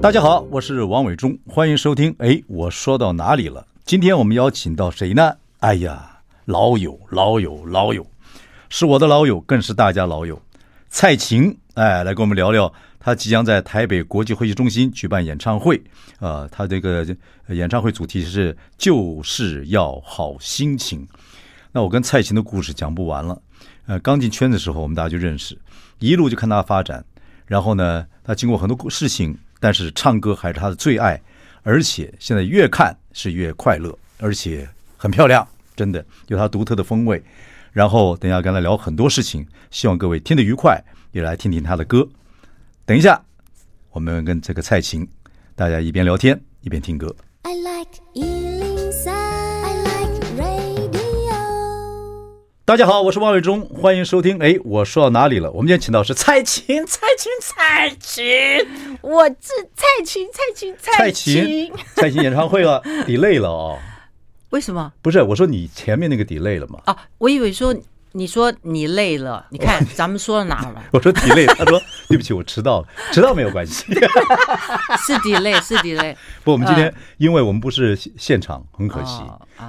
大家好，我是王伟忠，欢迎收听。哎，我说到哪里了？今天我们邀请到谁呢？哎呀，老友，老友，老友，是我的老友，更是大家老友。蔡琴，哎，来跟我们聊聊，他即将在台北国际会议中心举办演唱会。啊、呃，他这个演唱会主题是“就是要好心情”。那我跟蔡琴的故事讲不完了。呃，刚进圈的时候，我们大家就认识，一路就看他发展。然后呢，他经过很多事情。但是唱歌还是他的最爱，而且现在越看是越快乐，而且很漂亮，真的有他独特的风味。然后等下跟他聊很多事情，希望各位听得愉快，也来听听他的歌。等一下，我们跟这个蔡琴，大家一边聊天一边听歌。I like 大家好，我是王伟忠，欢迎收听。哎，我说到哪里了？我们今天请到是蔡琴，蔡琴，蔡琴，我是蔡琴，蔡琴，蔡琴，蔡琴演唱会了，delay 了哦。为什么？不是，我说你前面那个 delay 了嘛？啊，我以为说你说你累了，你看咱们说到哪了？我说 delay，他说对不起，我迟到了，迟到没有关系，是 delay，是 delay。不，我们今天因为我们不是现场，很可惜，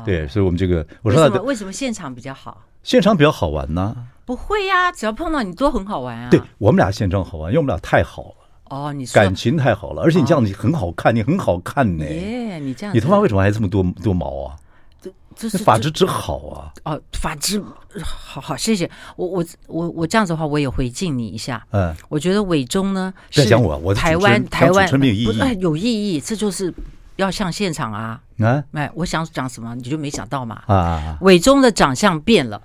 对，所以我们这个我说为什么为什么现场比较好？现场比较好玩呢？不会呀，只要碰到你都很好玩啊。对，我们俩现场好玩，因为我们俩太好了。哦，你说感情太好了，而且你这样子很好看，你很好看呢。耶，你这样，你头发为什么还这么多多毛啊？这这是发质之好啊。哦，发质好好，谢谢。我我我我这样子的话，我也回敬你一下。嗯，我觉得伟忠呢，是讲我，我台湾台湾没有意义，有意义，这就是要像现场啊。啊，哎，我想讲什么你就没想到嘛。啊，伟忠的长相变了。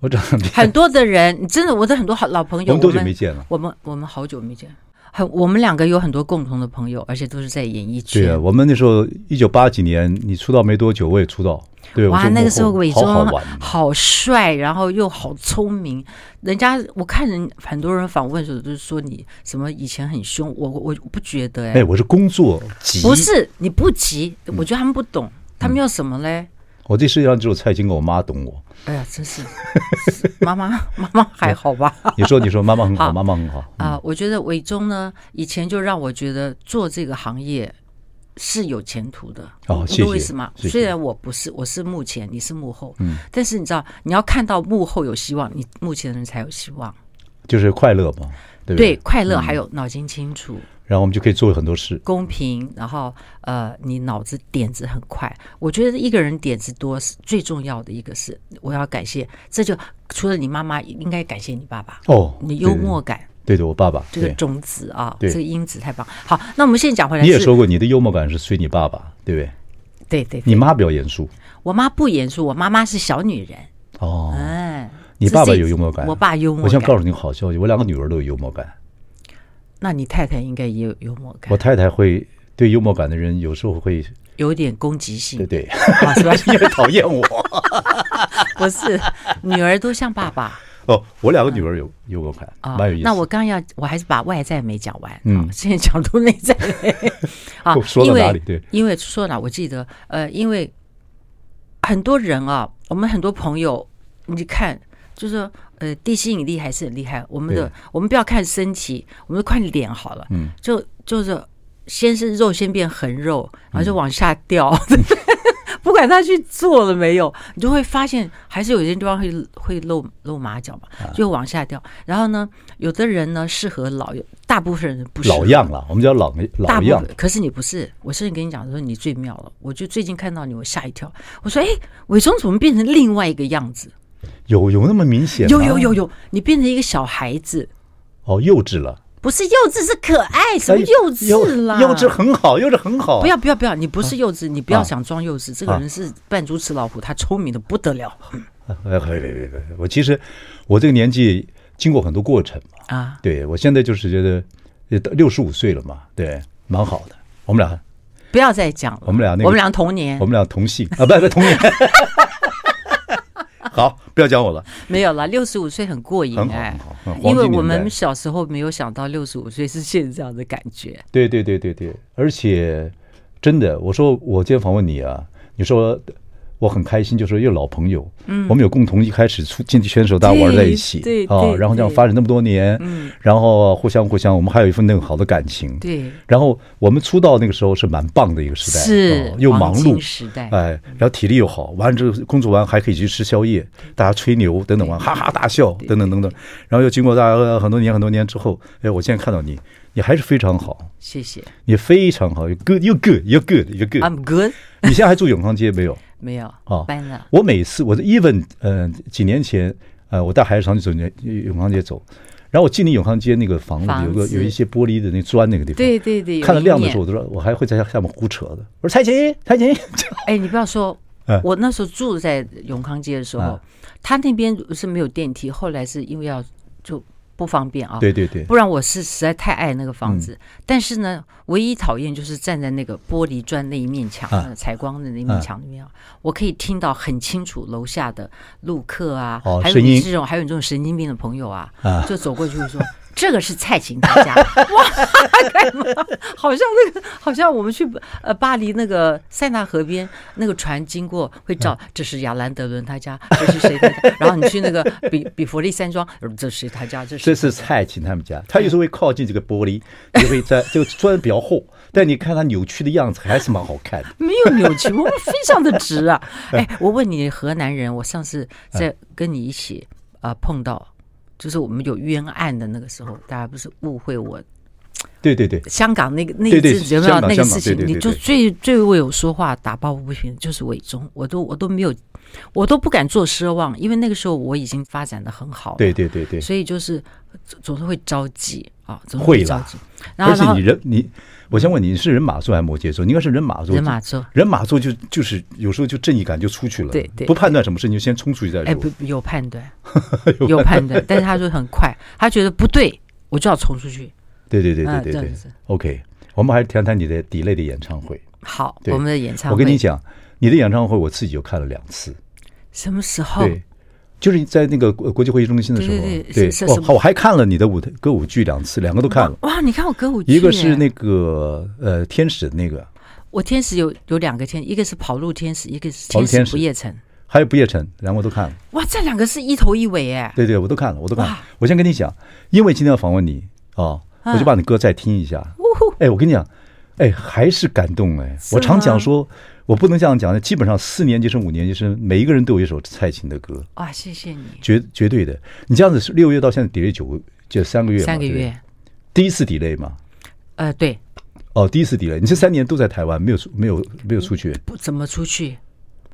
我长 很多的人，你真的，我的很多好老朋友，我们多久没见了？我们我们好久没见，很我们两个有很多共同的朋友，而且都是在演艺圈。对啊，我们那时候一九八几年，你出道没多久，我也出道。对，哇，那个时候伪装好帅，然后又好聪明。人家我看人很多人访问的时候都是说你什么以前很凶，我我不觉得哎。哎，我是工作急，不是你不急，我觉得他们不懂，他们要什么嘞？我这世界上只有蔡琴跟我妈懂我。哎呀，真是 妈妈，妈妈还好吧？你说，你说妈妈很好，妈妈很好啊。我觉得伟忠呢，以前就让我觉得做这个行业是有前途的。哦，谢谢。为什么？虽然我不是，我是幕前，你是幕后，嗯，但是你知道，你要看到幕后有希望，你幕前的人才有希望。就是快乐嘛，对不对？对，快乐还有脑筋清楚。然后我们就可以做很多事，公平。然后呃，你脑子点子很快。我觉得一个人点子多是最重要的一个事。我要感谢，这就除了你妈妈，应该感谢你爸爸哦。你幽默感，对的，我爸爸这个种子啊，这个因子太棒。好，那我们现在讲回来，你也说过你的幽默感是随你爸爸，对不对？对对。你妈比较严肃，我妈不严肃，我妈妈是小女人哦。嗯，你爸爸有幽默感，我爸幽默。我想告诉你个好消息，我两个女儿都有幽默感。那你太太应该也有幽默感。我太太会对幽默感的人有时候会有点攻击性，对对，是吧？因为讨厌我。不是，女儿都像爸爸。哦，我两个女儿有幽默感，蛮有意思。那我刚要，我还是把外在没讲完。嗯，现在讲出内在。啊，说到哪里？对，因为说到哪，我记得，呃，因为很多人啊，我们很多朋友，你看。就是说，呃，地心引力还是很厉害。我们的，我们不要看身体，我们就看脸好了。嗯，就就是先是肉，先变横肉，然后就往下掉。嗯、不管他去做了没有，你就会发现还是有些地方会会露露马脚嘛，就往下掉。然后呢，有的人呢适合老，大部分人不适合老样了。我们叫老老样。可是你不是，我甚至跟你讲说你最妙了。我就最近看到你，我吓一跳。我说，哎，伟忠怎么变成另外一个样子？有有那么明显？有有有有，你变成一个小孩子，哦，幼稚了？不是幼稚，是可爱。什么幼稚啦？幼稚很好，幼稚很好。不要不要不要，你不是幼稚，你不要想装幼稚。这个人是扮猪吃老虎，他聪明的不得了。哎，可以可以可以。我其实我这个年纪经过很多过程嘛。啊，对我现在就是觉得六十五岁了嘛，对，蛮好的。我们俩不要再讲了。我们俩那，我们俩同年，我们俩同姓啊，不不同年。好，不要讲我了。没有了，六十五岁很过瘾哎，因为我们小时候没有想到六十五岁是现在这样的感觉。对对对对对，而且真的，我说我今天访问你啊，你说。我很开心，就是又老朋友，嗯，我们有共同一开始出竞技选手，大家玩在一起，对啊，然后这样发展那么多年，嗯，然后互相互相，我们还有一份那个好的感情，对。然后我们出道那个时候是蛮棒的一个时代，是又忙碌时代，哎，然后体力又好，完了之后工作完还可以去吃宵夜，大家吹牛等等，完哈哈大笑等等等等，然后又经过大家很多年很多年之后，哎，我现在看到你，你还是非常好，谢谢，你非常好，good you good you good you good，I'm good。你现在还住永康街没有？没有哦，搬了。我每次我的 even 呃几年前呃我带孩子上去走永康街走，然后我进你永康街那个房子有个有一些玻璃的那砖那个地方，对对对，看到亮的时候我都说我还会在下面胡扯的。我说蔡琴蔡琴，哎你不要说，我那时候住在永康街的时候，他那边是没有电梯，后来是因为要就。不方便啊，对对对，不然我是实在太爱那个房子。但是呢，唯一讨厌就是站在那个玻璃砖那一面墙，采光的那一面墙里面，我可以听到很清楚楼下的路客啊，还有你这种还有你这种神经病的朋友啊，就走过去说。这个是蔡琴他家，哇，干嘛？好像那个，好像我们去呃巴黎那个塞纳河边，那个船经过会照，这是亚兰德伦他家，这是谁的家？然后你去那个比比佛利山庄，这是谁他家，这是这是蔡琴他们家。他有时候会靠近这个玻璃，就会在这个砖比较厚，但你看他扭曲的样子还是蛮好看的。没有扭曲，我们非常的直啊！哎，我问你，河南人，我上次在跟你一起啊、呃、碰到。就是我们有冤案的那个时候，大家不是误会我？对对对，香港那个那一次有没有那个事情？你就最最为我说话打抱不平，就是伟忠，我都我都没有，我都不敢做奢望，因为那个时候我已经发展的很好。对对对对，所以就是总是会着急会着急。而且你人你。我先问你，你是人马座还是摩羯座？你应该是人马座。人马座，人马座就就是有时候就正义感就出去了，对对，不判断什么事你就先冲出去再说。哎，不有判断，有判断，但是他说很快，他觉得不对，我就要冲出去。对对对对对对。OK，我们还是谈谈你的 delay 的演唱会。好，我们的演唱会，我跟你讲，你的演唱会我自己就看了两次。什么时候？对。就是在那个国际会议中心的时候，对，我我还看了你的舞台歌舞剧两次，两个都看了。哇，你看我歌舞剧，一个是那个呃天使的那个，我天使有有两个天，一个是跑路天使，一个是天使不夜城，还有不夜城，两个都看了。哇，这两个是一头一尾哎。对对，我都看了，我都看了。我先跟你讲，因为今天要访问你啊，我就把你歌再听一下。哎，我跟你讲，哎，还是感动哎。我常讲说。我不能这样讲的，基本上四年级生、五年级生，每一个人都有一首蔡琴的歌。哇，谢谢你，绝绝对的。你这样子是六月到现在 delay 九个，就三个月。三个月，第一次 delay 吗？呃，对。哦，第一次 delay，你这三年都在台湾，没有出，没有没有出去。不怎么出去？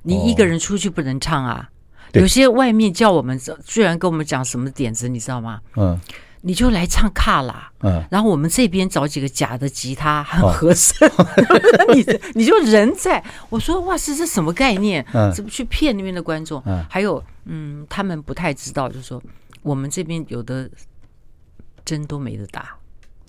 你一个人出去不能唱啊。有些外面叫我们，居然跟我们讲什么点子，你知道吗？嗯。你就来唱卡拉，嗯，然后我们这边找几个假的吉他，很合适。你你就人在，我说哇，是这什么概念？嗯，怎么去骗那边的观众？嗯，还有，嗯，他们不太知道，就是说我们这边有的针都没得打。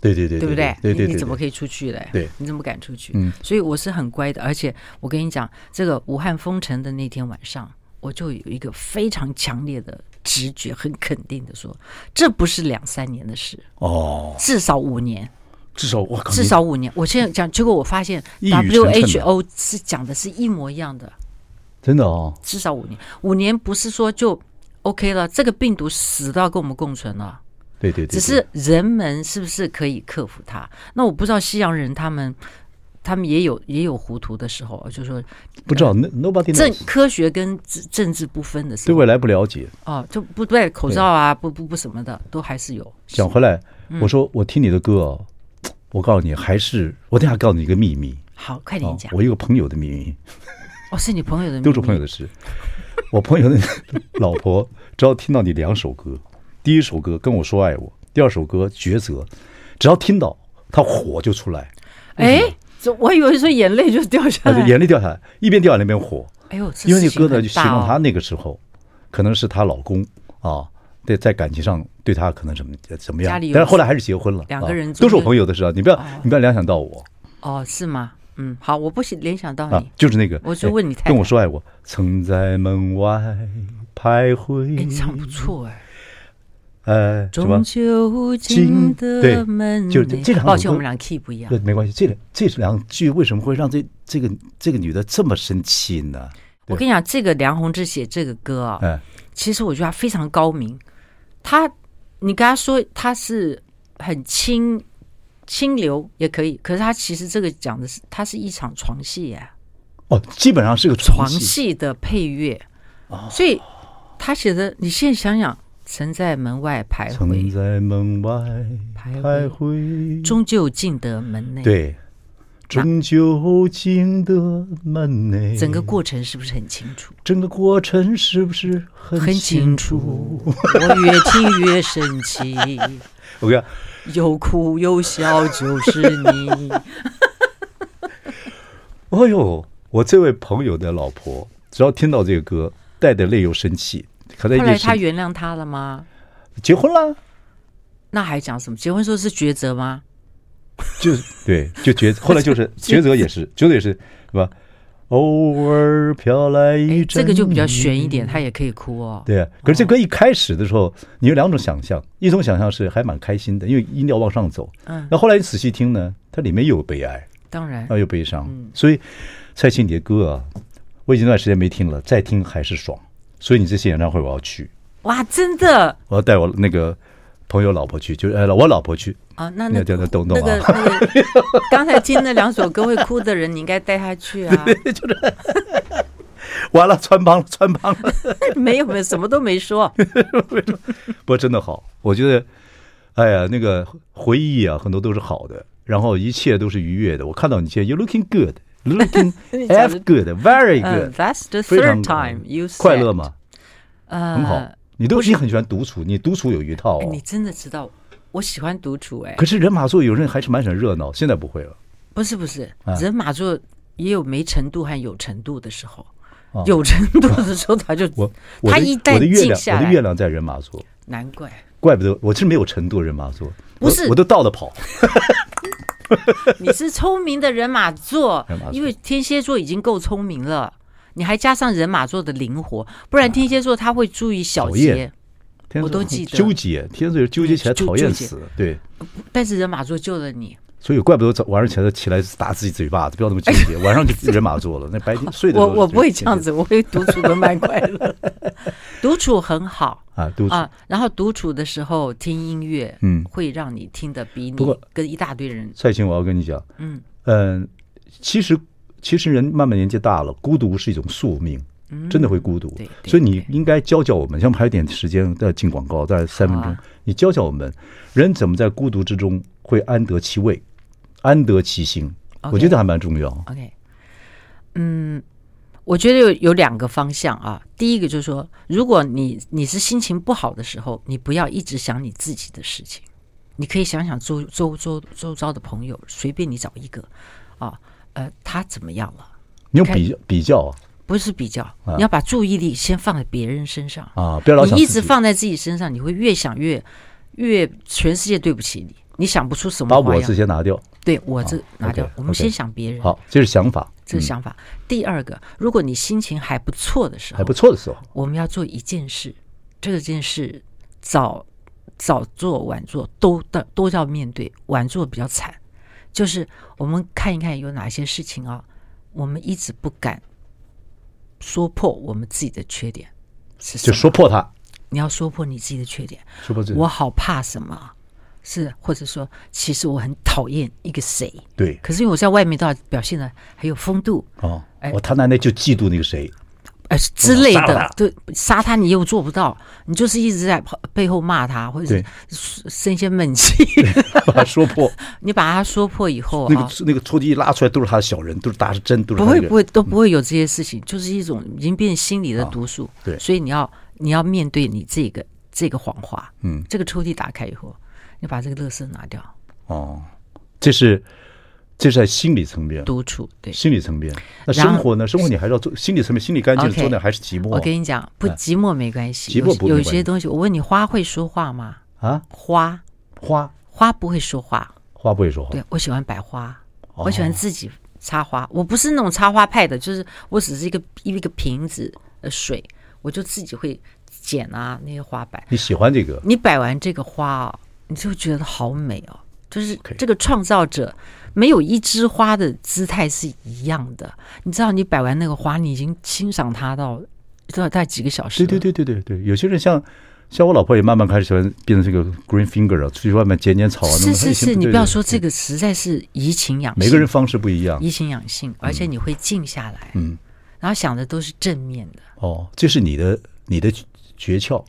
对对对，对不对？对对，你怎么可以出去嘞？对，你怎么敢出去？嗯，所以我是很乖的，而且我跟你讲，这个武汉封城的那天晚上，我就有一个非常强烈的。直觉很肯定的说，这不是两三年的事哦，至少五年，至少我至少五年。我现在讲，结果我发现 WHO 是讲的是一模一样的，真的哦，至少五年，五年不是说就 OK 了，这个病毒死到跟我们共存了，对对对，只是人们是不是可以克服它？那我不知道西洋人他们。他们也有也有糊涂的时候，就是说不知道 nobody 政科学跟政治不分的时候，对未来不了解哦，就不戴口罩啊，不不不什么的，都还是有。讲回来，我说我听你的歌哦，我告诉你，还是我等下告诉你一个秘密。好，快点讲。我一个朋友的秘密。哦，是你朋友的秘密，都是朋友的事。我朋友的 老婆只要听到你两首歌，第一首歌跟我说爱我，第二首歌抉择，只要听到他火就出来。哎。我以为说眼泪就掉下来，眼泪掉下来，一边掉一边火。哎呦，因为那歌呢，就形容她那个时候，可能是她老公啊，对，在感情上对她可能怎么怎么样，但是后来还是结婚了。两个人都是我朋友的事啊，你不要你不要联想到我。哦，是吗？嗯，好，我不联想到啊你，，就是那个，我就问你跟我说爱我，曾在门外徘徊。哎，你唱不错哎。呃，什么终？究进得门就这两首抱歉，我们俩 key 不一样对，。没关系。这两这两句为什么会让这这个这个女的这么生气呢？我跟你讲，这个梁鸿志写这个歌啊，嗯，其实我觉得他非常高明。他，你跟他说他是很清清流也可以，可是他其实这个讲的是，他是一场床戏啊，哦，基本上是个床戏。戏的配乐。哦所以他写的，你现在想想，曾在门外徘徊曾，在门外徘徘徊徊。终究进得门内。，对，终究进得门内。整个过程是不是很清楚？整个过程是不是很清楚，我越听越生气，我跟你讲，又哭又笑就是你。哎呦，我这位朋友的老婆，只要听到这个歌，带着泪又生气。可在一后来他，原谅他了吗？结婚了，那还讲什么？结婚时候是抉择吗？就是对，就抉，后来就是 抉择也是，抉择也是，是吧？偶尔飘来一哎，阵，这个就比较悬一点，他也可以哭哦。对啊，可是这歌一开始的时候，你有两种想象，一种想象是还蛮开心的，因为音调往上走。嗯，那后来你仔细听呢，它里面又有悲哀，当然啊，又悲伤。所以蔡琴你的歌啊，我已经一段时间没听了，再听还是爽。所以你这次演唱会我要去，哇，真的我要带我那个朋友老婆去，就是呃我老婆去。啊，那那个啊那个，刚才听那两首歌会哭的人，你应该带他去啊。就是完了，穿帮了，穿帮了。没有没有，什么都没说。不过真的好，我觉得，哎呀，那个回忆啊，很多都是好的，然后一切都是愉悦的。我看到你现在，you looking good，looking 你讲 f 的 good，very 嗯 good，That's the third time you 快乐吗？呃，很好。你都是很喜欢独处，你独处有一套你真的知道，我喜欢独处哎。可是人马座有人还是蛮喜欢热闹，现在不会了。不是不是啊，人马座也有没程度和有程度的时候哦，有程度的时候他就 他一旦我的月亮，静下来我的月亮在人马座，难怪。怪不得我是没有程度人马座，不是我我都倒着跑。你是聪明的人马座因为天蝎座已经够聪明了，你还加上人马座的灵活，不然天蝎座他会注意小节，我都记得。纠结，天蝎座纠结起来讨厌死。对，但是人马座救了你。所以怪不得早晚上起来起来打自己嘴巴子，不要那么纠结。晚上就人马座了，那白天睡的 我我不会这样子，我会独处的蛮快乐，独处很好啊，独 处啊。然后独处的时候听音乐，嗯。会让你听得比不跟一大堆人，蔡琴，我要跟你讲，嗯。嗯，其实其实人慢慢年纪大了，孤独是一种宿命，真的会孤独。所以你应该教教我们，像我们还有点时间再进广告，大概三分钟啊，你教教我们，人怎么在孤独之中会安得其味，安得其心我觉得还蛮重要。OK，嗯，我觉得有有两个方向啊。第一个就是说，如果你你是心情不好的时候，你不要一直想你自己的事情，你可以想想周周周周遭的朋友，随便你找一个啊，呃，他怎么样了？你用比比较啊不是比较，你要把注意力先放在别人身上。啊，不要老想你一直放在自己身上，你会越想越越全世界对不起你，你想不出什把我么花样。字先拿掉。对我这拿掉我们先想别人。好，这是想法，嗯这是想法。第二个，如果你心情还不错的时候，还不错的时候，我们要做一件事，这件事早早做晚做都的都要面对，晚做比较惨。就是我们看一看有哪些事情啊，我们一直不敢说破我们自己的缺点就？说破它，你要说破你自己的缺点。说破自己我好怕什么？是或者说，其实我很讨厌一个谁，对可是因为我在外面都要表现的很有风度，哦哎，我他奶奶就嫉妒那个谁，哎之类的，对，杀他你又做不到，你就是一直在背后骂他，或者对是生一些闷气。把他说破。你把他说破以后啊，那个那个抽屉一拉出来都是他的小人，都是打是针，都是那个不会不会都不会有这些事情，就是一种已经变心理的毒素。对所以你要你要面对你这个这个谎话。嗯，这个抽屉打开以后，你把这个垃圾拿掉，哦，这是这是在心理层面，独处。对，心理层面。那生活呢？生活你还是要做心理层面，心理干净做点还是寂寞。我跟你讲，不哎寂寞没关系。寂寞不有些东西，我问你，花会说话吗？啊，花花花不会说话。花不会说话。对，我喜欢摆花，哦我喜欢自己插花，我不是那种插花派的，就是我只是一个一个瓶子呃水，我就自己会剪啊那些花摆。你喜欢这个？你摆完这个花啊，你就觉得好美哦。就是这个创造者没有一枝花的姿态是一样的。你知道，你摆完那个花，你已经欣赏它到都要大概几个小时。对对对对对对，有些人像。像我老婆也慢慢开始喜欢变成这个 green finger 啊，出去外面剪剪草啊。是是是，你不要说这个，实在是怡情养性。每个人方式不一样，怡情养性，而且你会静下来，嗯，然后想的都是正面的。哦，这是你的你的诀窍，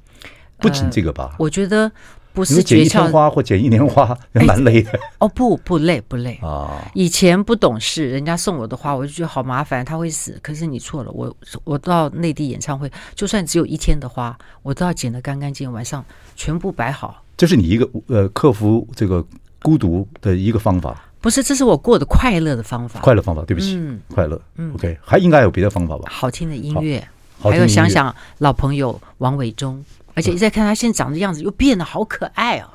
不仅这个吧？我觉得。不是诀窍，剪一天花或剪一年花，也 蛮累的。哦，不不累不累啊！以前不懂事，人家送我的花，我就觉得好麻烦，它会死。可是你错了，我我到内地演唱会，就算只有一天的花，我都要剪得干干净净，晚上全部摆好。这是你一个呃克服这个孤独的一个方法。不是，这是我过得快乐的方法。快乐方法，对不起，嗯，快乐。嗯，OK，还应该有别的方法吧？好听的音乐，还有想想老朋友王伟忠。而且你再看他现在长的样子，又变得好可爱哦！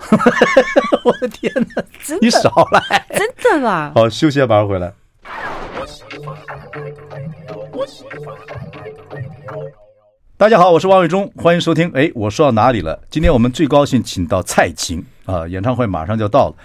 我的天哪，你少来，真的啦！好，休息一下，马上回来。大家好，我是王伟忠，欢迎收听。哎，我说到哪里了？今天我们最高兴请到蔡琴啊，演唱会马上就到了。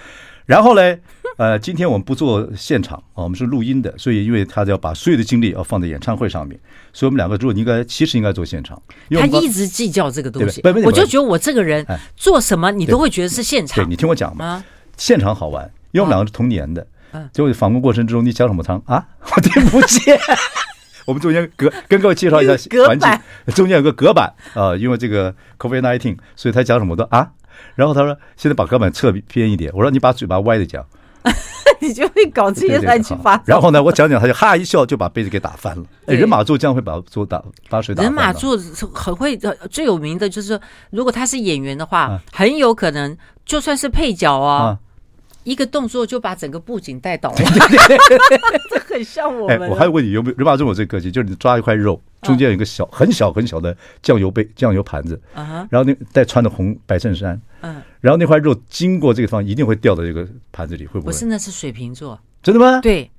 然后嘞，呃，今天我们不做现场啊，我们是录音的，所以因为他要把所有的精力要放在演唱会上面，所以我们两个如果应该其实应该做现场。他一直计较这个东西，我就觉得我这个人做什么你都会觉得是现场。对，你听我讲嘛，现场好玩，因为我们两个是同年的。嗯。结果访问过程之中，你讲什么汤啊？我听不见。我们中间隔跟各位介绍一下环境，中间有个隔板啊，因为这个 COVID nineteen，所以他讲什么都啊。然后他说：“现在把钢板侧偏一点。”我说：“你把嘴巴歪着讲，你就会搞这些乱七八糟。”然后呢，我讲讲，他就哈一笑，就把杯子给打翻了。人马座将会把桌打把水打翻。人马座很会，最有名的就是，如果他是演员的话，很有可能就算是配角啊，一个动作就把整个布景带倒了。这很像我们。我还有问你，有没有人马中有这个个性？就是你抓一块肉。中间有一个小很小很小的酱油杯、酱油盘子，然后那带穿的红白衬衫，嗯，然后那块肉经过这个地方一定会掉到这个盘子里，会不会？不是，那是水瓶座，真的吗？对，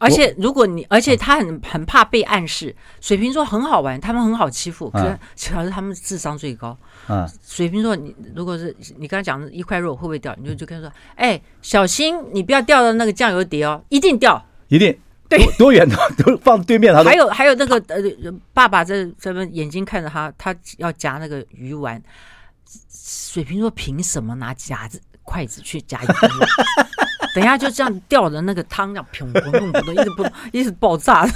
而且如果你，而且他很很怕被暗示，水瓶座很好玩，他们很好欺负，可是主要是他们智商最高。啊，水瓶座，你如果是你刚才讲的一块肉会不会掉？你就就跟他说，哎，小心你不要掉到那个酱油碟哦，一定掉，一定。对，多远都都放对面，他还有还有那个呃，爸爸在这边眼睛看着他，他要夹那个鱼丸。水瓶座凭什么拿夹子筷子去夹鱼丸？等一下就这样掉的那个汤，这样砰砰砰砰，一直不一直爆炸。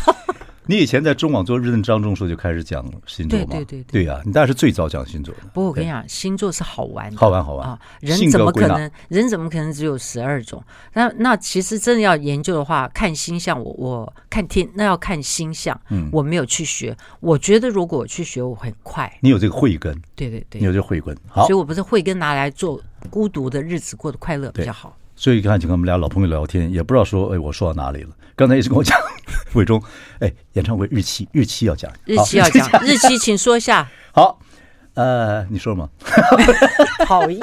你以前在中网做日正当中时候就开始讲星座吗？对对对对呀，你当然是最早讲星座的。不过我跟你讲，星座是好玩的，好玩好玩啊！人怎么可能？人怎么可能只有十二种？那那其实真的要研究的话，看星象，我我看天，那要看星象。嗯，我没有去学，我觉得如果我去学，我会很快。你有这个慧根，对对对，你有这个慧根，好，所以我不是慧根拿来做孤独的日子过得快乐比较好。所以刚才就跟我们俩老朋友聊天，也不知道说，哎，我说到哪里了？刚才一直跟我讲，伟忠，哎，演唱会日期，日期要讲，日期要讲，日期请说一下。好，呃，你说嘛？讨厌，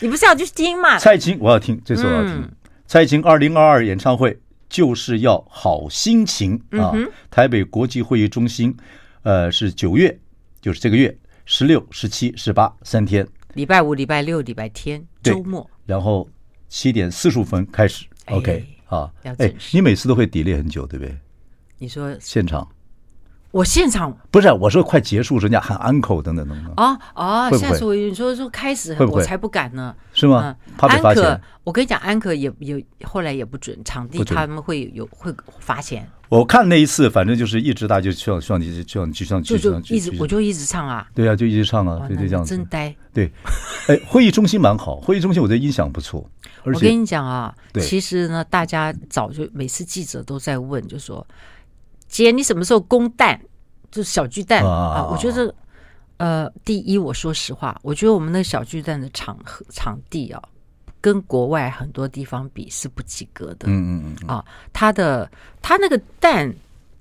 你不是要去听吗？蔡琴，我要听，这次我要听。嗯、蔡琴二零二二演唱会就是要好心情啊！嗯、台北国际会议中心，呃，是九月，就是这个月十六、十七、十八三天，礼拜五、礼拜六、礼拜天，周末，然后七点四十五分开始。哎、OK。啊，哎，你每次都会 delay 很久，对不对？你说现场，我现场不是我说快结束，人家喊 uncle 等等等等。啊啊，下次我！你说说开始，我才不敢呢。是吗？怕被发现。我跟你讲，安可也也后来也不准场地，他们会有会罚钱。我看那一次，反正就是一直大家就希望希望你希望就像就就一直我就一直唱啊。对啊，就一直唱啊，对对这样子。真呆。对，哎，会议中心蛮好，会议中心我觉得音响不错。我跟你讲啊，其实呢，大家早就每次记者都在问，就说：“姐，你什么时候公蛋？就是小巨蛋啊？”我觉得，呃，第一，我说实话，我觉得我们那个小巨蛋的场场地啊，跟国外很多地方比是不及格的。嗯嗯嗯啊，他的他那个蛋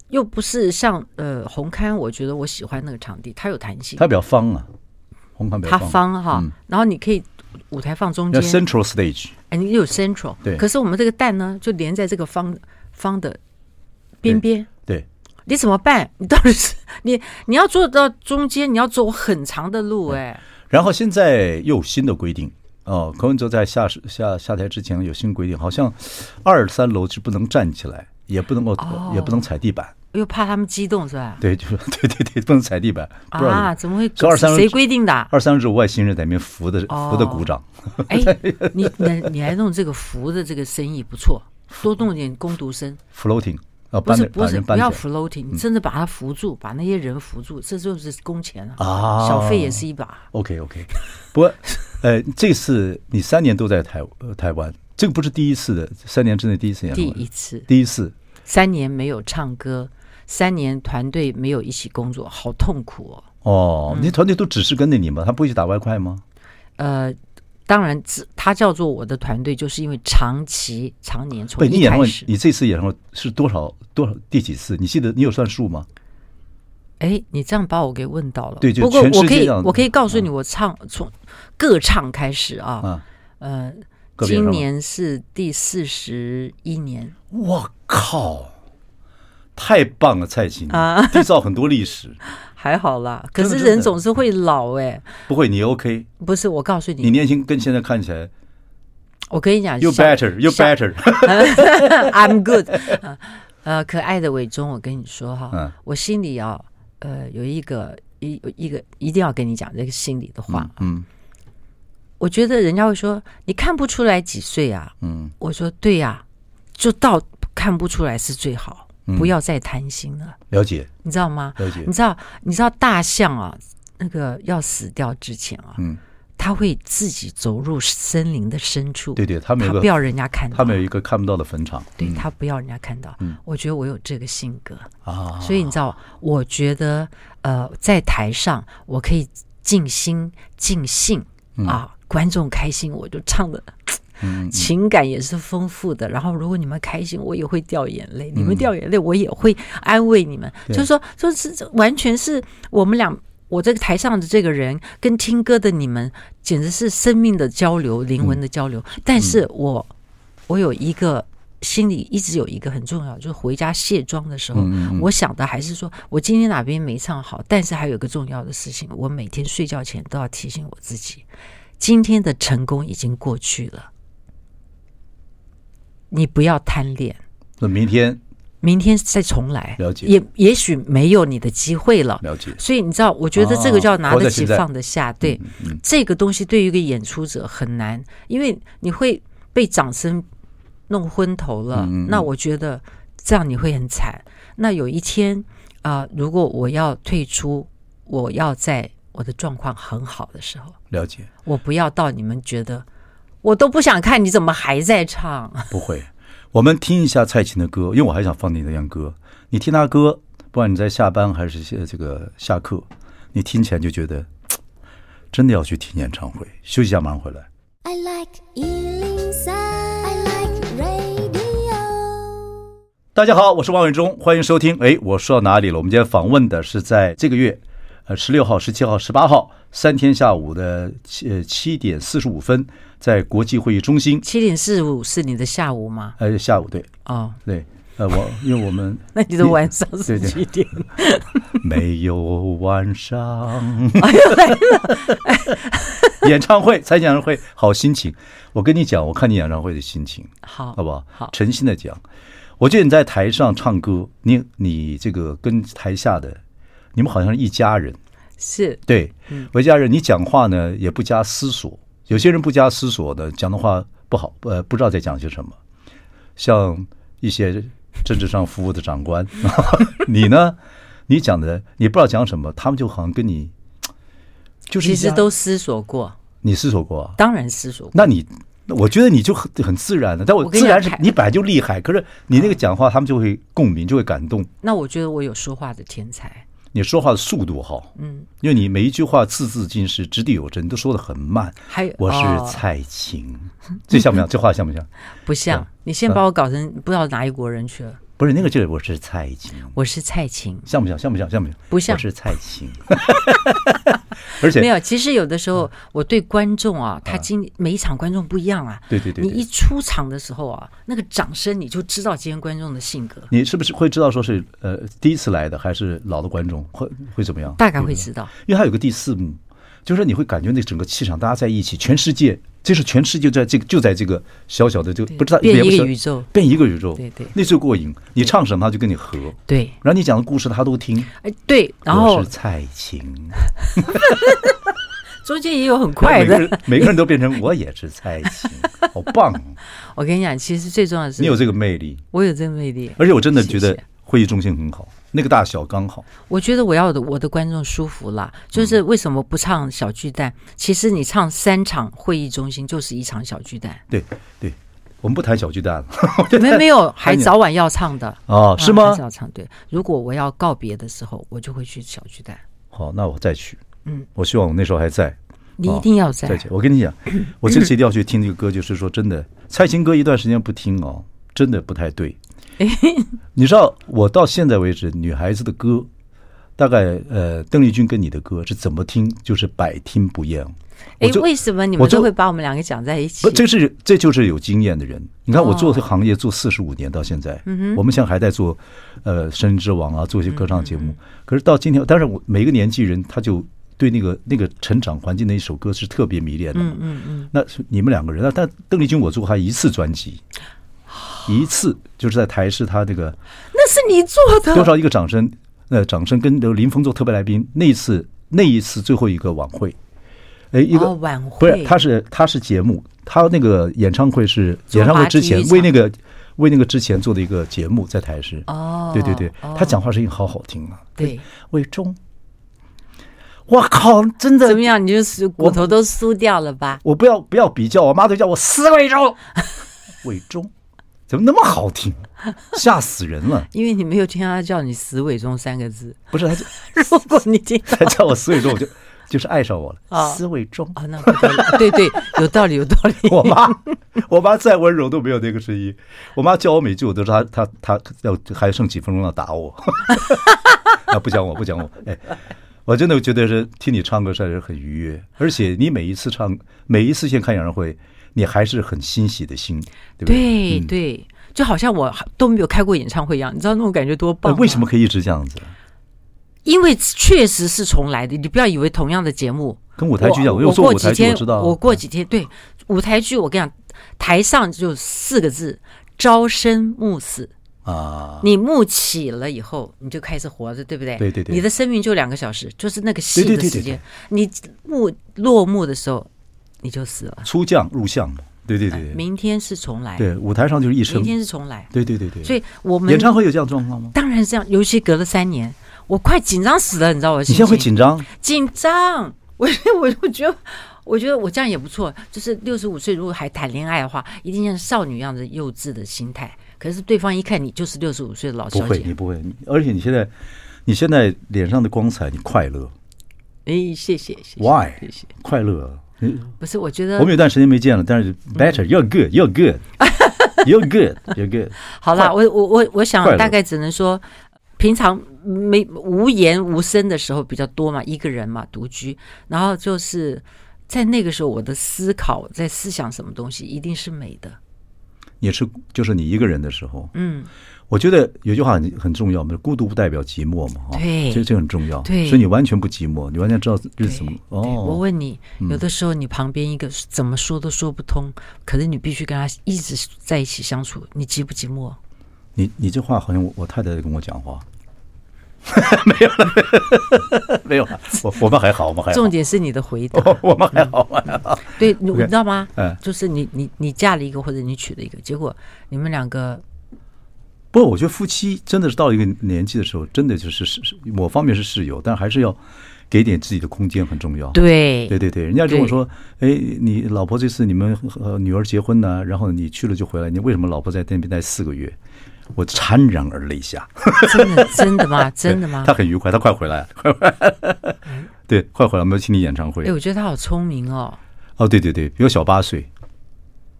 又不是像呃红磡，我觉得我喜欢那个场地，它有弹性，它比较方啊，红磡比较方，它方哈，然后你可以。舞台放中间，Central Stage，哎，你有 Central，对。可是我们这个蛋呢，就连在这个方方的边边。对，你怎么办？你到底是 你你要做到中间，你要走很长的路哎。然后现在又有新的规定哦，柯文哲在下下下台之前有新规定，好像二三楼是不能站起来，也不能够、哦、也不能踩地板。又怕他们激动是吧？对，就是 对对对，不能踩地板。啊，怎么会？二三谁规定的？二三十外星人在里面扶的扶的鼓掌。哎，你你你还弄这个扶的这个生意不错，多弄点工读生。Floating 啊，不是不是不要 floating，你真的把它扶住，把那些人扶住，这就是工钱啊，小费也是一把。OK OK，不过呃，这次你三年都在台台湾，这个不是第一次的，三年之内第一次演。第一次，第一次，三年没有唱歌。三年团队没有一起工作，好痛苦哦。哦，你团队都只是跟着你吗？他不会去打外快吗？呃，当然，他叫做我的团队，就是因为长期、常年从一开始。你这次演唱会是多少多少第几次？你记得你有算数吗？哎，你这样把我给问到了。对，不过我可以我可以告诉你，我唱从各唱开始啊，呃，今年是第四十一年。我靠！太棒了，蔡琴啊，缔造很多历史，还好啦。可是人总是会老哎、欸，不会，你 OK？不是，我告诉你，你年轻跟现在看起来，我跟你讲，You better，You better，I'm good。呃，可爱的伟忠，我跟你说哈，嗯、我心里啊，呃，有一个一一个一定要跟你讲这个心里的话。嗯，嗯我觉得人家会说你看不出来几岁啊？嗯，我说对呀、啊，就到看不出来是最好。不要再贪心了。了解，你知道吗？了解，你知道，你知道大象啊，那个要死掉之前啊，嗯，他会自己走入森林的深处。对对，他没有，他不要人家看到，他们有一个看不到的坟场。对，他不要人家看到。嗯，我觉得我有这个性格啊，所以你知道，我觉得呃，在台上我可以尽心尽兴啊，观众开心我就唱的。情感也是丰富的，然后如果你们开心，我也会掉眼泪；你们掉眼泪，我也会安慰你们。就是说，就是完全是我们俩，我这个台上的这个人跟听歌的你们，简直是生命的交流、灵魂的交流。但是我我有一个心里一直有一个很重要，就是回家卸妆的时候，我想的还是说我今天哪边没唱好，但是还有个重要的事情，我每天睡觉前都要提醒我自己，今天的成功已经过去了。你不要贪恋，那明天，明天再重来，了解，也也许没有你的机会了，了解。所以你知道，我觉得这个叫拿得起放得下，对，这个东西对于一个演出者很难，因为你会被掌声弄昏头了。那我觉得这样你会很惨。那有一天啊，如果我要退出，我要在我的状况很好的时候，了解，我不要到你们觉得。我都不想看，你怎么还在唱？不会，我们听一下蔡琴的歌，因为我还想放你那样歌。你听他歌，不管你在下班还是这个下课，你听起来就觉得 真的要去听演唱会。休息一下，马上回来。I like 103, I like radio。大家好，我是王伟忠，欢迎收听。哎，我说到哪里了？我们今天访问的是在这个月，呃，十六号、十七号、十八号三天下午的七呃七点四十五分。在国际会议中心，七点四十五是你的下午吗？呃，下午对。哦，对，呃，我因为我们 那你的晚上是几点？没有晚上。哎呦来了！演唱会，参加演唱会，好心情。我跟你讲，我看你演唱会的心情，好，好不好？好，诚心的讲，我觉得你在台上唱歌，你你这个跟台下的你们好像是一家人，是对，我一家人。你讲话呢也不加思索。有些人不加思索的讲的话不好，呃，不知道在讲些什么。像一些政治上服务的长官，你呢？你讲的你不知道讲什么，他们就好像跟你就是其实都思索过。你思索过？当然思索过。那你我觉得你就很很自然的，但我自然是你本来就厉害，可是你那个讲话，他们就会共鸣，就会感动。那我觉得我有说话的天才。你说话的速度好，嗯，因为你每一句话字字金石，掷地有声，你都说的很慢。还有，我是蔡琴，这像不像？这话像不像？不像。你先把我搞成不知道哪一国人去了。不是那个，就是我是蔡琴，我是蔡琴，像不像？像不像？像不像？不像。我是蔡琴。而且没有，其实有的时候我对观众啊，他今每一场观众不一样啊。对对对。你一出场的时候啊，那个掌声你就知道今天观众的性格。你是不是会知道说是呃第一次来的还是老的观众会会怎么样？大概会知道，因为他有个第四幕，就是你会感觉那整个气场大家在一起，全世界。就是全世界在这个就在这个小小的这个不知道变一个宇宙，变一个宇宙，对对，那最过瘾。你唱什么他就跟你合，对。然后你讲的故事他都听，哎对。然后我是蔡琴，中间也有很快的，每个人每个人都变成我也是蔡琴，好棒。我跟你讲，其实最重要的是你有这个魅力，我有这个魅力，而且我真的觉得会议中心很好。那个大小刚好，我觉得我要的我的观众舒服啦。就是为什么不唱小巨蛋？嗯、其实你唱三场会议中心就是一场小巨蛋。对对，我们不谈小巨蛋了。没没有，还早晚要唱的哦？是吗？啊、还是要唱。对，如果我要告别的时候，我就会去小巨蛋。好，那我再去。嗯，我希望我那时候还在。你一定要在。再去。我跟你讲，我这次一定要去听这个歌，就是说真的，蔡琴歌一段时间不听哦，真的不太对。你知道我到现在为止，女孩子的歌，大概呃，邓丽君跟你的歌是怎么听，就是百听不厌。哎，为什么你们都会把我们两个讲在一起？不，这是这就是有经验的人。你看我做这个行业做四十五年到现在，我们现在还在做呃《声音之王》啊，做一些歌唱节目。可是到今天，但是我每个年纪人，他就对那个那个成长环境的一首歌是特别迷恋的。嗯嗯嗯。那你们两个人啊，但邓丽君我做过她一次专辑。一次就是在台视，他这个那是你做的。多少一个掌声？呃，掌声跟林峰做特别来宾那一次，那一次最后一个晚会，哎，一个晚会。不是，他是他是节目，他那个演唱会是演唱会之前为那个为那个之前做的一个节目在台视。哦，对对对，他讲话声音好好听啊，对，伟忠，我靠，真的。怎么样？你就是骨头都酥掉了吧？我不要不要比较，我妈都叫我撕伟忠，伟忠。怎么那么好听，吓死人了！因为你没有听他叫你“死伟忠”三个字，不是他就 如果你听他叫我“死伟忠”，我就就是爱上我了。哦、死伟忠啊、哦，那不对对，有道理有道理。我妈，我妈再温柔都没有那个声音。我妈叫我每句，我都说她她她要还剩几分钟要打我。啊，不讲我不讲我，哎，我真的觉得是听你唱歌实在是很愉悦，而且你每一次唱，每一次先看演唱会。你还是很欣喜的心，对不对？对对，就好像我都没有开过演唱会一样，你知道那种感觉多棒？为什么可以一直这样子？因为确实是重来的，你不要以为同样的节目跟舞台剧一样。我，我做舞台剧，我知道。我过几天对舞台剧，我跟你讲，台上就四个字：朝生暮死啊！你幕起了以后，你就开始活着，对不对？对对对。你的生命就两个小时，就是那个戏的时间。你幕落幕的时候。你就死了，出将入相，对对对，明天是重来，对，舞台上就是一生，明天是重来，对对对对。所以我们演唱会有这样状况吗？当然是这样，尤其隔了三年，我快紧张死了，你知道我？你现在会紧张？紧张，我我我觉得，我觉得我这样也不错。就是六十五岁如果还谈恋爱的话，一定像少女一样的幼稚的心态。可是对方一看你就是六十五岁的老小姐，不会，你不会，而且你现在，你现在脸上的光彩，你快乐。哎，谢谢谢谢，Why？谢谢，快乐。不是，我觉得我们有段时间没见了，但是 better，you're good，you're good，you're good，you're good。好了，我我我我想大概只能说，平常没无言无声的时候比较多嘛，一个人嘛，独居。然后就是在那个时候，我的思考在思想什么东西，一定是美的。也是，就是你一个人的时候，嗯。我觉得有句话很很重要嘛，孤独不代表寂寞嘛，对，这这很重要。对，所以你完全不寂寞，你完全知道日子怎么。哦，我问你，有的时候你旁边一个怎么说都说不通，可是你必须跟他一直在一起相处，你寂不寂寞？你你这话好像我我太太在跟我讲话，没有了，没有了。我我们还好我们？还好。重点是你的回答，我们还好吗？对，你知道吗？嗯，就是你你你嫁了一个或者你娶了一个，结果你们两个。不过，我觉得夫妻真的是到一个年纪的时候，真的就是是某方面是室友，但还是要给点自己的空间，很重要。对，对对对，人家跟我说：“哎，你老婆这次你们和女儿结婚呢，然后你去了就回来，你为什么老婆在那边待四个月？”我潸然而泪下。真的真的吗？真的吗？他很愉快，他快回来，快回来。对，快回来，我们要听你演唱会。哎，我觉得他好聪明哦。哦，对对对，比我小八岁。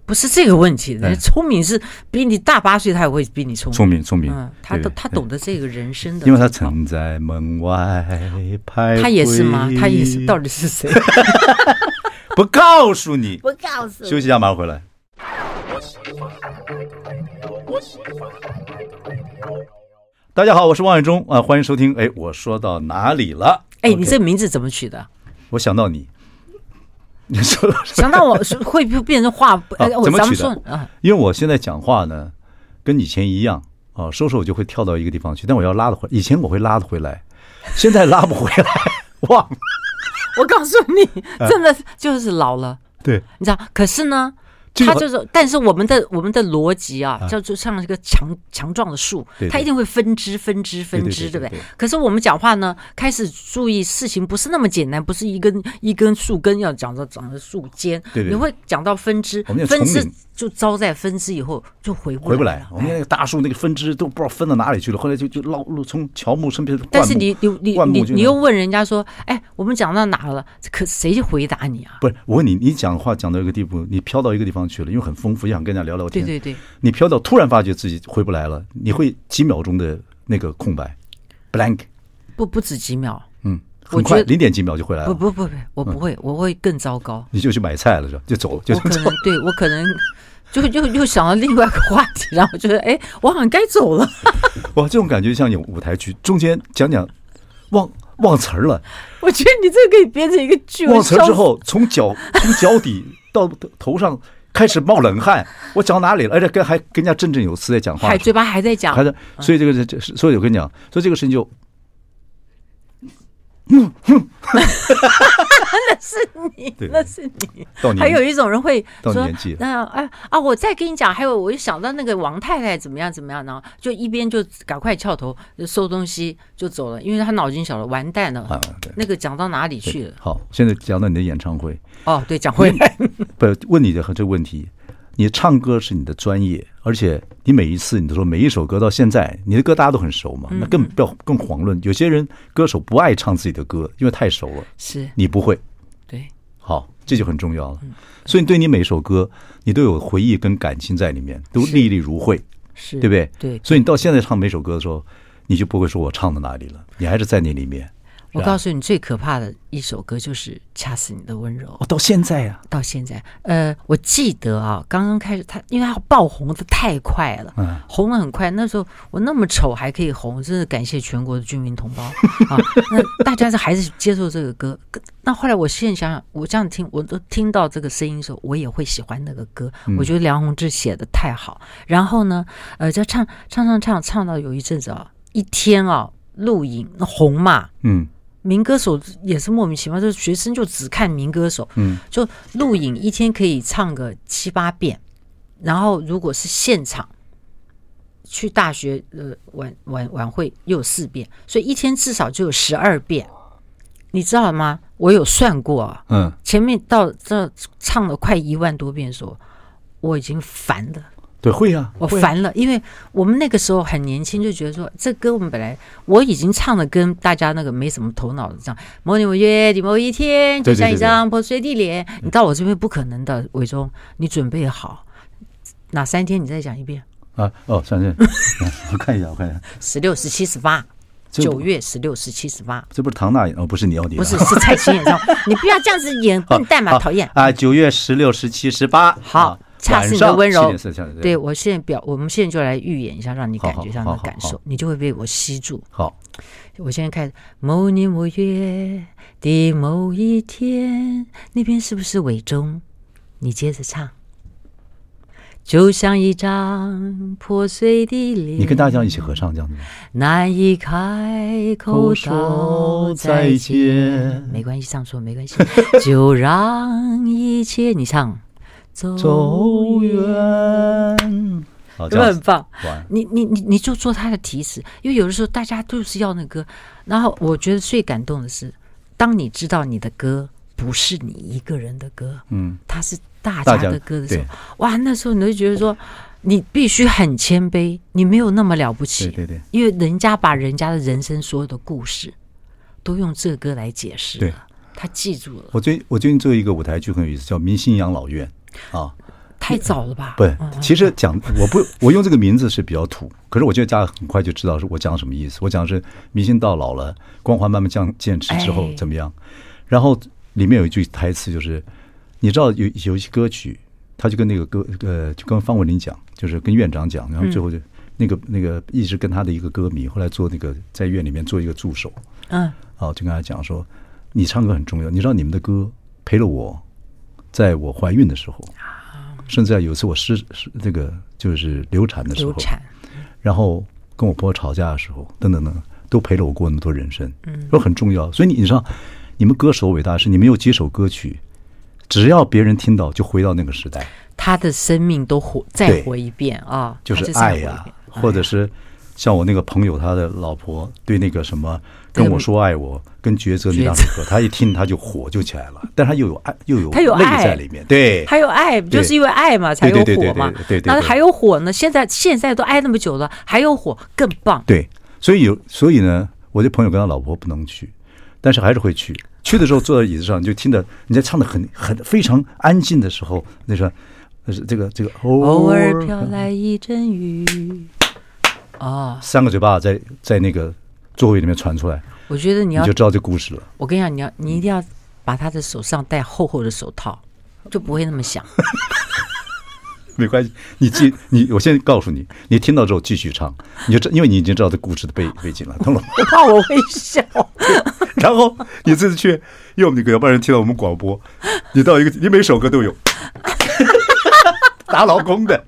不是这个问题，哎聪明是比你大八岁，他也会比你聪明。聪明聪明，嗯，他都他懂得这个人生的，因为他曾在门外徘徊。他也是吗？他也是，到底是谁？不告诉你，不告诉你。休息一下，马上回来。大家好，我是王伟忠啊，欢迎收听。哎，我说到哪里了？哎，你这个名字怎么取的？我想到你，你说想到我会不会变成话？啊、怎么取的？啊，因为我现在讲话呢，跟以前一样啊，说说我就会跳到一个地方去，但我要拉的回，以前我会拉的回来，现在拉不回来，忘了。我告诉你，真的就是老了。对，你知道？可是呢？它就是，但是我们的我们的逻辑啊，叫做像一个强强壮的树，它一定会分支分支分支，对不对？可是我们讲话呢，开始注意事情不是那么简单，不是一根一根树根要讲到长的树尖，你会讲到分支，分支就招在分支以后就回不来。回不来。我们那个大树那个分支都不知道分到哪里去了，后来就就落落从乔木身边。但是你你你你你又问人家说，哎，我们讲到哪了？可谁回答你啊？不是，我问你，你讲话讲到一个地步，你飘到一个地方。去了，因为很丰富，想跟人家聊聊天。对对对，你飘到突然发觉自己回不来了，你会几秒钟的那个空白，blank，不不止几秒，嗯，很快零点几秒就回来了。不不不不，我不会，我会更糟糕。你就去买菜了是吧？就走了，就我可能对我可能就又又想到另外一个话题，然后觉得哎，我好像该走了。哇，这种感觉像演舞台剧，中间讲讲忘忘词儿了。我觉得你这个可以编成一个剧。忘词儿之后，从脚从脚底到头上。开始冒冷汗，我讲到哪里了？而且跟还跟人家振振有词在讲话，还嘴巴还在讲，还在。所以这个这，所以我跟你讲，所以这个事情就，嗯哼，那是你，那是你。还有一种人会说，那哎啊，我再跟你讲，还有我一想到那个王太太怎么样怎么样呢？就一边就赶快翘头就收东西就走了，因为他脑筋小了，完蛋了。啊，那个讲到哪里去了？好，现在讲到你的演唱会。哦，对，讲回来，不问你的这个问题，你唱歌是你的专业，而且你每一次你都说每一首歌到现在，你的歌大家都很熟嘛，那更不要更遑论有些人歌手不爱唱自己的歌，因为太熟了。是你不会，对，好，这就很重要了。所以你对你每一首歌，你都有回忆跟感情在里面，都历历如绘，是对不对？对，所以你到现在唱每首歌的时候，你就不会说我唱到哪里了，你还是在那里面。我告诉你，最可怕的一首歌就是《掐死你的温柔》。哦，到现在啊，到现在，呃，我记得啊，刚刚开始他，因为他爆红的太快了，嗯，红的很快。那时候我那么丑还可以红，真是感谢全国的军民同胞 啊！那大家是还是接受这个歌。那后来我现在想想，我这样听，我都听到这个声音的时候，我也会喜欢那个歌。我觉得梁弘志写的太好。然后呢，呃，就唱唱唱唱唱到有一阵子啊，一天啊录影红嘛，嗯。民歌手也是莫名其妙，就是学生就只看民歌手，嗯，就录影一天可以唱个七八遍，然后如果是现场去大学呃晚晚晚会又有四遍，所以一天至少就有十二遍，你知道吗？我有算过，嗯，前面到这唱了快一万多遍的时候，我已经烦了。对，会啊，我烦了，因为我们那个时候很年轻，就觉得说这歌我们本来我已经唱的跟大家那个没什么头脑的这样。某年某月的某一天，就像一张破碎的脸，你到我这边不可能的，伟忠，你准备好哪三天？你再讲一遍啊？哦，三天，我看一下，我看一下，十六、十七、十八，九月十六、十七、十八，这不是唐娜演哦，不是你要你，不是是蔡琴演唱，你不要这样子演 笨蛋嘛，讨厌啊！九月十六、十七、十八，好。掐死你的温柔，对，我现在表，我们现在就来预演一下，让你感觉上的感受，你就会被我吸住。好，我现在开始。某年某月的某一天，那边是不是伟中？你接着唱，就像一张破碎的脸。你跟大家一起合唱这样子吗？难以开口说再见。没关系，唱错没关系，就让一切你唱。走远，有没有很棒？你你你你就做他的提词，因为有的时候大家都是要那歌。然后我觉得最感动的是，当你知道你的歌不是你一个人的歌，嗯，他是大家的歌的时候，哇，那时候你就觉得说，你必须很谦卑，你没有那么了不起，对对对，因为人家把人家的人生所有的故事都用这个歌来解释，对，他记住了。我最我最近做一个舞台剧很有意思，叫《明星养老院》。啊，太早了吧？不，其实讲我不 我用这个名字是比较土，可是我觉得大家很快就知道是我讲什么意思。我讲的是明星到老了，光环慢慢降渐迟之后怎么样？然后里面有一句台词就是，你知道有有一些歌曲，他就跟那个歌呃，就跟方文琳讲，就是跟院长讲，然后最后就那个那个一直跟他的一个歌迷，后来做那个在院里面做一个助手，嗯，哦，就跟他讲说，你唱歌很重要，你知道你们的歌陪了我，在我怀孕的时候。甚至啊，有一次我失失这个就是流产的时候，流产，然后跟我婆婆吵架的时候，等等等，都陪了我过那么多人生，嗯，都很重要。所以你你知道，你们歌手伟大是，你们有几首歌曲，只要别人听到，就回到那个时代，他的生命都活再活一遍啊，就是爱呀，或者是像我那个朋友，他的老婆对那个什么。跟我说爱我，跟抉择那两首歌，他一听他就火就起来了，但他又有爱，又有爱在里面，对，还有爱，就是因为爱嘛才有火嘛，对对，那还有火呢？现在现在都爱那么久了，还有火更棒。对，所以有所以呢，我这朋友跟他老婆不能去，但是还是会去。去的时候坐在椅子上，就听着人家唱的很很非常安静的时候，那说那是这个这个偶尔。飘来一阵雨，啊，三个嘴巴在在那个。座位里面传出来，我觉得你要你就知道这故事了。我跟你讲，你要你一定要把他的手上戴厚厚的手套，就不会那么响。没关系，你记你，我先告诉你，你听到之后继续唱，你就知，因为你已经知道这故事的背背景了，懂了吗？我 怕我会笑。然后你这次去，因为我们要不然听到我们广播，你到一个，你每首歌都有打老公的。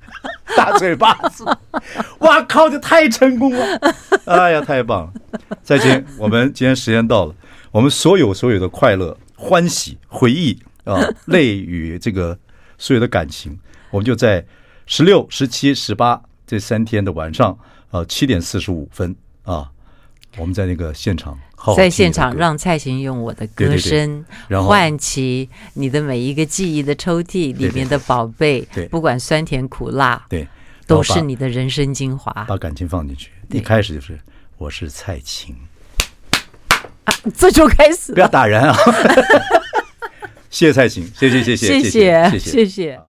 大嘴巴子，哇靠！这太成功了，哎呀，太棒了！再见，我们今天时间到了，我们所有所有的快乐、欢喜、回忆啊，泪与这个所有的感情，我们就在十六、十七、十八这三天的晚上啊，七点四十五分啊，我们在那个现场。在现场让蔡琴用我的歌声唤起你的每一个记忆的抽屉里面的宝贝，不管酸甜苦辣，对，都是你的人生精华。把感情放进去，一开始就是我是蔡琴，啊，这就开始，不要打人啊！谢谢蔡琴，谢谢谢谢谢谢。谢谢。